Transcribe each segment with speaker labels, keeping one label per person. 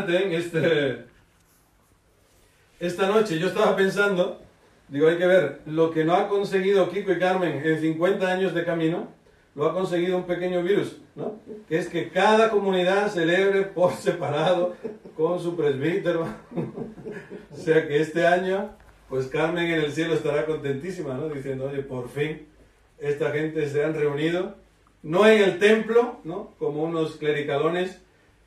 Speaker 1: ¿eh? Este, esta noche yo estaba pensando, digo, hay que ver, lo que no ha conseguido Kiko y Carmen en 50 años de camino, lo ha conseguido un pequeño virus, ¿no? Que es que cada comunidad celebre por separado con su presbítero. o sea que este año, pues Carmen en el cielo estará contentísima, ¿no? Diciendo, oye, por fin esta gente se han reunido, no en el templo, ¿no? Como unos clericalones,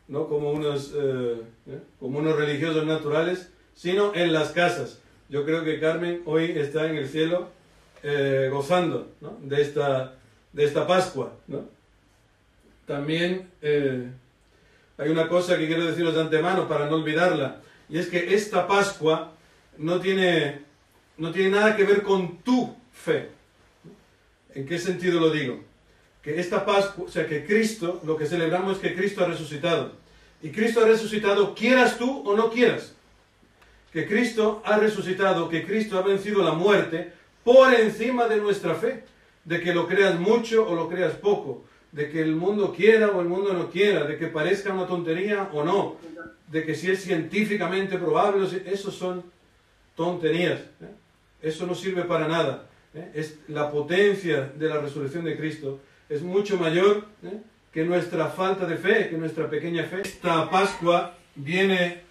Speaker 1: ¿no? Como unos, eh, ¿eh? como unos religiosos naturales, sino en las casas. Yo creo que Carmen hoy está en el cielo eh, gozando ¿no? de, esta, de esta Pascua. ¿no? También hay una cosa que quiero deciros de antemano para no olvidarla, y es que esta Pascua no tiene, no tiene nada que ver con tu fe. ¿En qué sentido lo digo? Que esta Pascua, o sea, que Cristo, lo que celebramos es que Cristo ha resucitado. Y Cristo ha resucitado, quieras tú o no quieras. Que Cristo ha resucitado, que Cristo ha vencido la muerte por encima de nuestra fe. De que lo creas mucho o lo creas poco. De que el mundo quiera o el mundo no quiera. De que parezca una tontería o no. De que si es científicamente probable, esos son tonterías. ¿eh? Eso no sirve para nada. ¿eh? es la potencia de la resurrección de Cristo es mucho mayor ¿eh? que nuestra falta de fe, que nuestra pequeña fe. Esta Pascua viene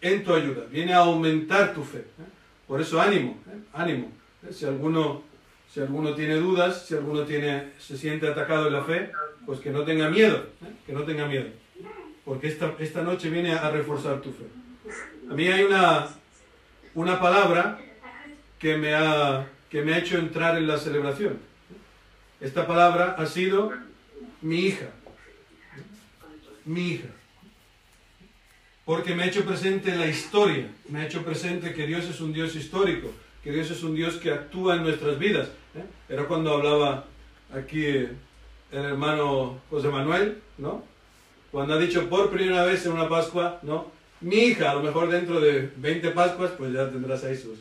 Speaker 1: en tu ayuda, viene a aumentar tu fe. ¿eh? Por eso ánimo, ánimo. Si alguno, si alguno tiene dudas, si alguno tiene, se siente atacado en la fe, pues que no tenga miedo, que no tenga miedo. Porque esta, esta noche viene a reforzar tu fe. A mí hay una, una palabra que me ha que me ha hecho entrar en la celebración. Esta palabra ha sido mi hija. Mi hija. Porque me ha hecho presente la historia, me ha hecho presente que Dios es un Dios histórico, que Dios es un Dios que actúa en nuestras vidas. ¿eh? Era cuando hablaba aquí el hermano José Manuel, ¿no? Cuando ha dicho por primera vez en una Pascua, ¿no? Mi hija, a lo mejor dentro de 20 Pascuas, pues ya tendrás ahí sus,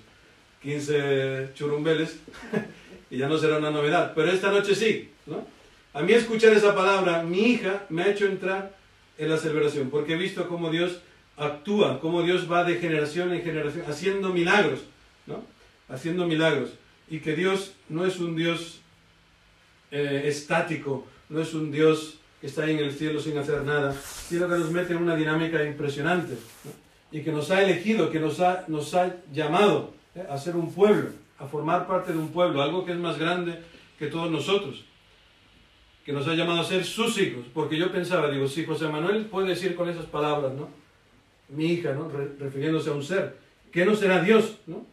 Speaker 1: 15 churumbeles y ya no será una novedad. Pero esta noche sí, ¿no? A mí escuchar esa palabra, mi hija, me ha hecho entrar en la celebración, porque he visto cómo Dios actúa, cómo Dios va de generación en generación, haciendo milagros, ¿no? Haciendo milagros. Y que Dios no es un Dios eh, estático, no es un Dios que está ahí en el cielo sin hacer nada, sino que nos mete en una dinámica impresionante, y que nos ha elegido, que nos ha, nos ha llamado. A ser un pueblo, a formar parte de un pueblo, algo que es más grande que todos nosotros, que nos ha llamado a ser sus hijos, porque yo pensaba, digo, si José Manuel puede decir con esas palabras, ¿no? Mi hija, ¿no? refiriéndose a un ser, ¿qué no será Dios, ¿no?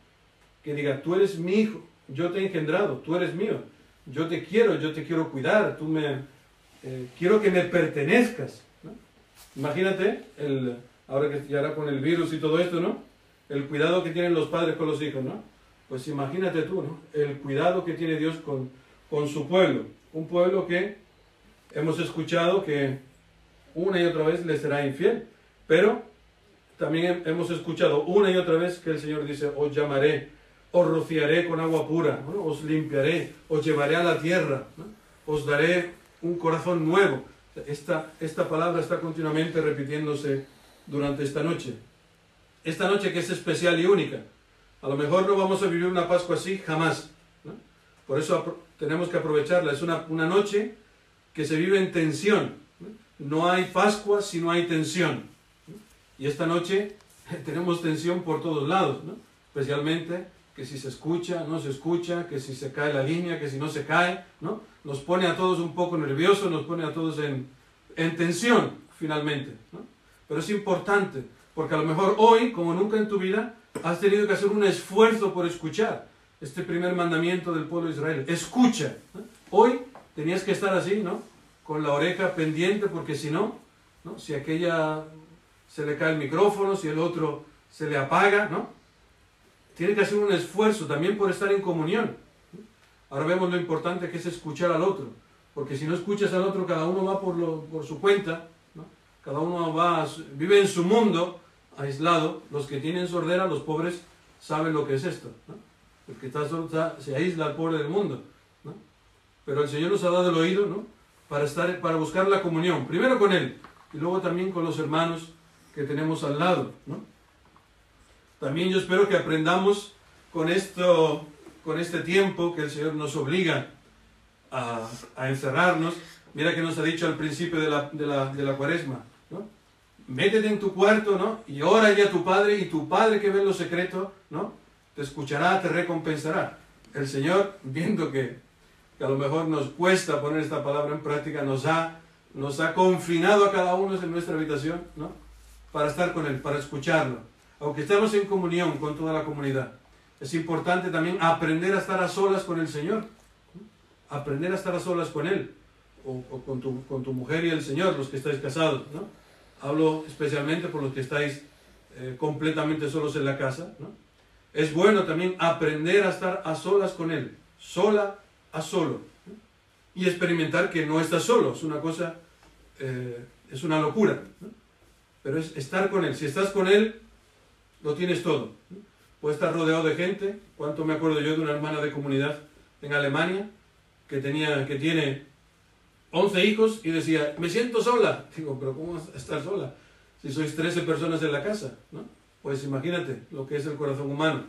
Speaker 1: Que diga, tú eres mi hijo, yo te he engendrado, tú eres mío, yo te quiero, yo te quiero cuidar, tú me, eh, quiero que me pertenezcas, Imagínate, el, ahora que ya ahora con el virus y todo esto, ¿no? El cuidado que tienen los padres con los hijos, ¿no? Pues imagínate tú, ¿no? El cuidado que tiene Dios con, con su pueblo. Un pueblo que hemos escuchado que una y otra vez le será infiel, pero también hemos escuchado una y otra vez que el Señor dice, os llamaré, os rociaré con agua pura, os limpiaré, os llevaré a la tierra, os daré un corazón nuevo. Esta, esta palabra está continuamente repitiéndose durante esta noche esta noche que es especial y única. A lo mejor no vamos a vivir una Pascua así jamás. Por eso tenemos que aprovecharla. Es una, noche que se vive en tensión. ¿no? hay Pascua si no hay tensión. Y esta noche tenemos tensión por todos lados. Especialmente que si se escucha, no se escucha, que si se cae la línea, que si no se cae. ¿no? Nos pone a todos un poco nerviosos, nos pone a todos en, en tensión finalmente. Pero es importante porque a lo mejor hoy, como nunca en tu vida, has tenido que hacer un esfuerzo por escuchar este primer mandamiento del pueblo de Israel. Escucha. Hoy tenías que estar así, ¿no? Con la oreja pendiente, porque si no, ¿no? Si aquella se le cae el micrófono, si el otro se le apaga, ¿no? Tiene que hacer un esfuerzo también por estar en comunión. Ahora vemos lo importante que es escuchar al otro, porque si no escuchas al otro, cada uno va por, lo, por su cuenta, ¿no? cada uno va, vive en su mundo, aislado, los que tienen sordera, los pobres, saben lo que es esto. El que está sordo se aísla al pobre del mundo. Pero el Señor nos ha dado el oído ¿no? para, estar, para buscar la comunión, primero con Él y luego también con los hermanos que tenemos al lado. ¿no? También yo espero que aprendamos con, esto, con este tiempo que el Señor nos obliga a, a encerrarnos. Mira que nos ha dicho al principio de la, de la, de la cuaresma. ¿no? Métete en tu cuarto ¿no? y ora ya a tu Padre y tu Padre que ve en lo secreto ¿no? te escuchará, te recompensará. El Señor, viendo que, que a lo mejor nos cuesta poner esta palabra en práctica, nos ha nos ha confinado a cada uno en nuestra habitación, ¿no? Para estar con Él, para escucharlo. Aunque estemos en comunión con toda la comunidad, es importante también aprender a estar a solas con el Señor. Aprender a estar a solas con Él, o, con, tu, con, tu, mujer y el Señor, los que estáis casados, ¿no? Hablo especialmente por los que estáis eh, completamente solos en la casa. Es bueno también aprender a estar a solas con Él, sola a solo, y experimentar que no estás solo, es una cosa eh, es una locura. Pero es estar con Él. Si estás con Él, lo tienes todo. Puedes estar rodeado de gente. ¿Cuánto me acuerdo yo de una hermana de comunidad en Alemania que, tenía, que tiene 11 hijos y decía, me siento sola? Digo, pero ¿cómo estar sola? Si sois 13 personas en la casa, ¿no? Pues imagínate lo que es el corazón humano.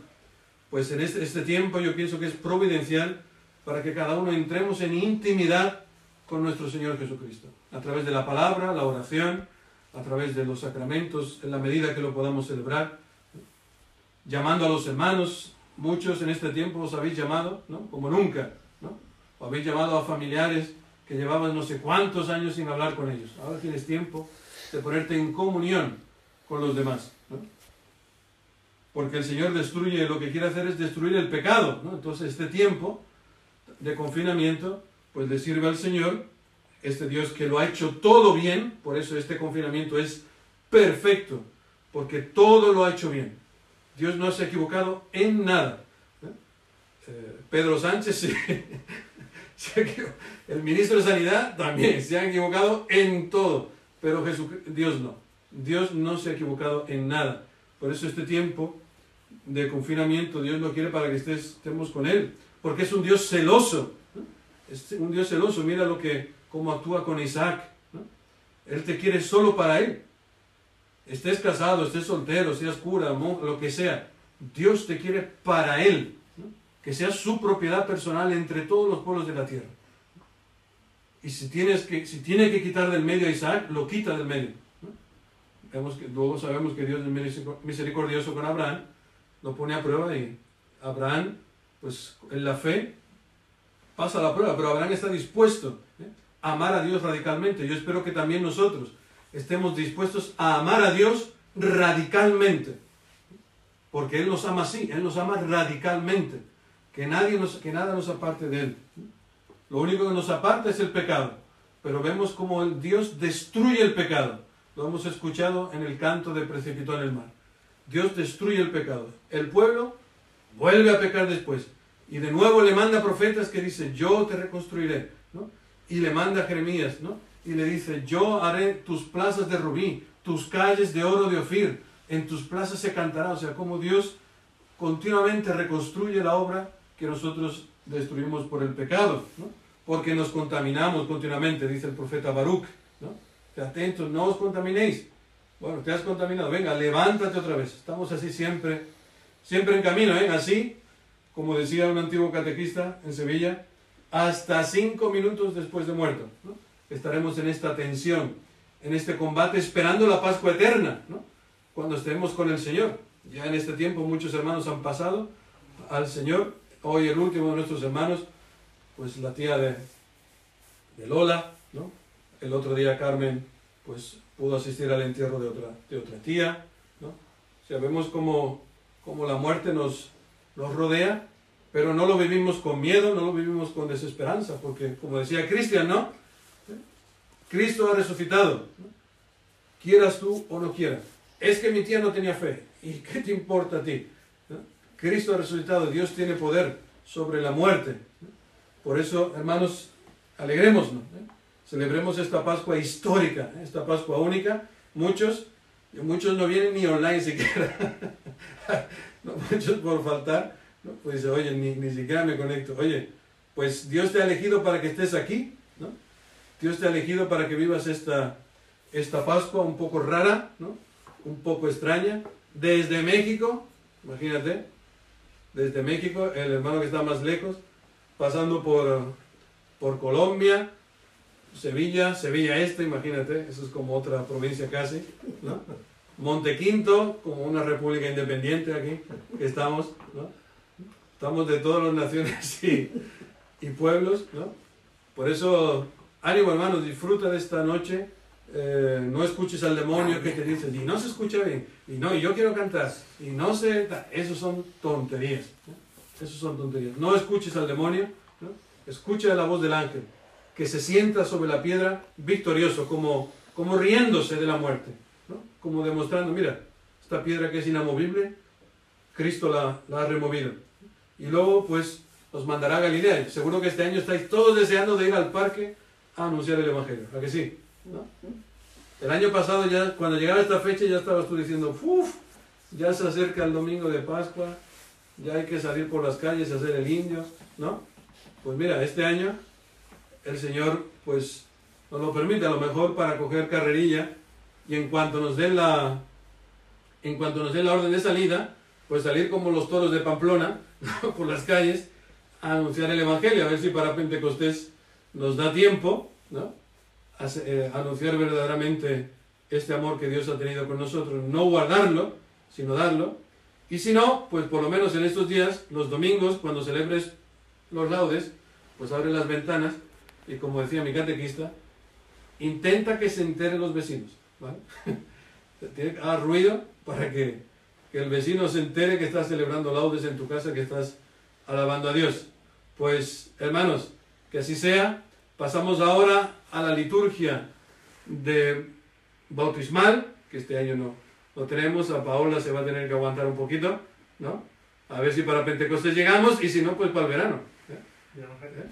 Speaker 1: Pues en este, este tiempo yo pienso que es providencial para que cada uno entremos en intimidad con nuestro Señor Jesucristo, a través de la palabra, la oración, a través de los sacramentos, en la medida que lo podamos celebrar, llamando a los hermanos, muchos en este tiempo os habéis llamado, ¿no? Como nunca, ¿no? O habéis llamado a familiares que llevaban no sé cuántos años sin hablar con ellos. Ahora tienes tiempo de ponerte en comunión con los demás. Porque el Señor destruye, lo que quiere hacer es destruir el pecado. Entonces este tiempo de confinamiento pues le sirve al Señor, este Dios que lo ha hecho todo bien, por eso este confinamiento es perfecto, porque todo lo ha hecho bien. Dios no se ha equivocado en nada. ¿eh? Pedro Sánchez, el ministro de Sanidad también se ha equivocado en todo, pero Dios no. Dios no se ha equivocado en nada. Por eso este tiempo de confinamiento Dios lo quiere para que estemos con Él, porque es un Dios celoso es un Dios celoso, mira lo que, cómo actúa con Isaac. Él te quiere solo para él. Estés casado, estés soltero, seas cura, lo que sea. Dios te quiere para él. Que sea su propiedad personal entre todos los pueblos de la tierra. Y si, tienes que, si tiene que quitar del medio a Isaac, lo quita del medio. Que, luego sabemos que Dios es misericordioso con Abraham, lo pone a prueba y Abraham, pues en la fe, pasa la prueba, pero Abraham está dispuesto ¿eh? a amar a Dios radicalmente. Yo espero que también nosotros estemos dispuestos a amar a Dios radicalmente. Porque Él nos ama así, Él nos ama radicalmente. Que, nadie nos, que nada nos aparte de Él. Lo único que nos aparta es el pecado. Pero vemos como Dios destruye el pecado. Lo hemos escuchado en el canto de Precipitó en el mar. Dios destruye el pecado. El pueblo vuelve a pecar después. Y de nuevo le manda profetas que dice, yo te reconstruiré. ¿no? Y le manda a Jeremías, ¿no? Y le dice, yo haré tus plazas de rubí, tus calles de oro de Ofir, en tus plazas se cantará. O sea, como Dios continuamente reconstruye la obra que nosotros destruimos por el pecado, ¿no? Porque nos contaminamos continuamente, dice el profeta Baruch, ¿no? atentos, no os contaminéis. Bueno, te has contaminado, venga, levántate otra vez. Estamos así siempre, siempre en camino, ¿eh? Así como decía un antiguo catequista en Sevilla, hasta cinco minutos después de muerto. Estaremos en esta tensión, en este combate, esperando la Pascua eterna, cuando estemos con el Señor. Ya en este tiempo muchos hermanos han pasado al Señor. Hoy el último de nuestros hermanos, pues la tía de, de Lola, ¿no? El otro día Carmen, pues pudo asistir al entierro de otra, de otra tía, ¿no? O sea, vemos como, como la muerte nos, nos rodea, pero no lo vivimos con miedo, no lo vivimos con desesperanza, porque como decía Cristian, ¿no? Cristo ha resucitado, quieras tú o no quieras. Es que mi tía no tenía fe, ¿y qué te importa a ti? Cristo ha resucitado, Dios tiene poder sobre la muerte. Por eso, hermanos, alegremos, ¿eh? celebremos esta Pascua histórica, ¿eh? esta Pascua única. Muchos, muchos no vienen ni online siquiera. no muchos por faltar, ¿no? pues dice, oye, ni, ni siquiera me conecto. Oye, pues Dios te ha elegido para que estés aquí, ¿no? Dios te ha elegido para que vivas esta, esta Pascua un poco rara, ¿no? un poco extraña, desde México, imagínate, desde México, el hermano que está más lejos, pasando por, por Colombia, Sevilla, Sevilla Este, imagínate, eso es como otra provincia casi, ¿no? Montequinto, como una república independiente aquí, que estamos. Estamos de todas las naciones y, y pueblos, ¿no? Por eso, ánimo hermanos, disfruta de esta noche, eh, no escuches al demonio que te dice, y no se escucha bien, y no, y yo quiero cantar, y no sé, esos son tonterías, ¿no? esos son tonterías. No escuches al demonio, ¿no? escucha la voz del ángel, que se sienta sobre la piedra victorioso, como, como riéndose de la muerte, como demostrando, mira, esta piedra que es inamovible, Cristo la, la ha removido. Y luego, pues, os mandará a Galilea. Seguro que este año estáis todos deseando de ir al parque a anunciar el Evangelio. ¿A que sí? El año pasado, ya cuando llegara esta fecha, ya estabas tú diciendo, uff, ya se acerca el domingo de Pascua, ya hay que salir por las calles a hacer el indio, ¿no? Pues mira, este año el Señor, pues, nos lo permite a lo mejor para coger carrerilla y en cuanto nos den la, en cuanto nos den la orden de salida, pues salir como los toros de Pamplona por las calles a anunciar el Evangelio, a ver si para Pentecostés nos da tiempo, ¿no? Eh, anunciar verdaderamente este amor que Dios ha tenido con nosotros, no guardarlo, sino darlo. Y si no, pues por lo menos en estos días, los domingos, cuando celebres los laudes, pues abre las ventanas y como decía mi catequista, intenta que se enteren los vecinos, ¿vale? Tiene que hacer ruido para que el vecino se entere que estás celebrando laudes en tu casa, que estás alabando a Dios. Pues, hermanos, que así sea. Pasamos ahora a la liturgia de bautismal, que este año no, no tenemos. A Paola se va a tener que aguantar un poquito, ¿no? A ver si para Pentecostés llegamos y si no, pues para el verano. ¿eh?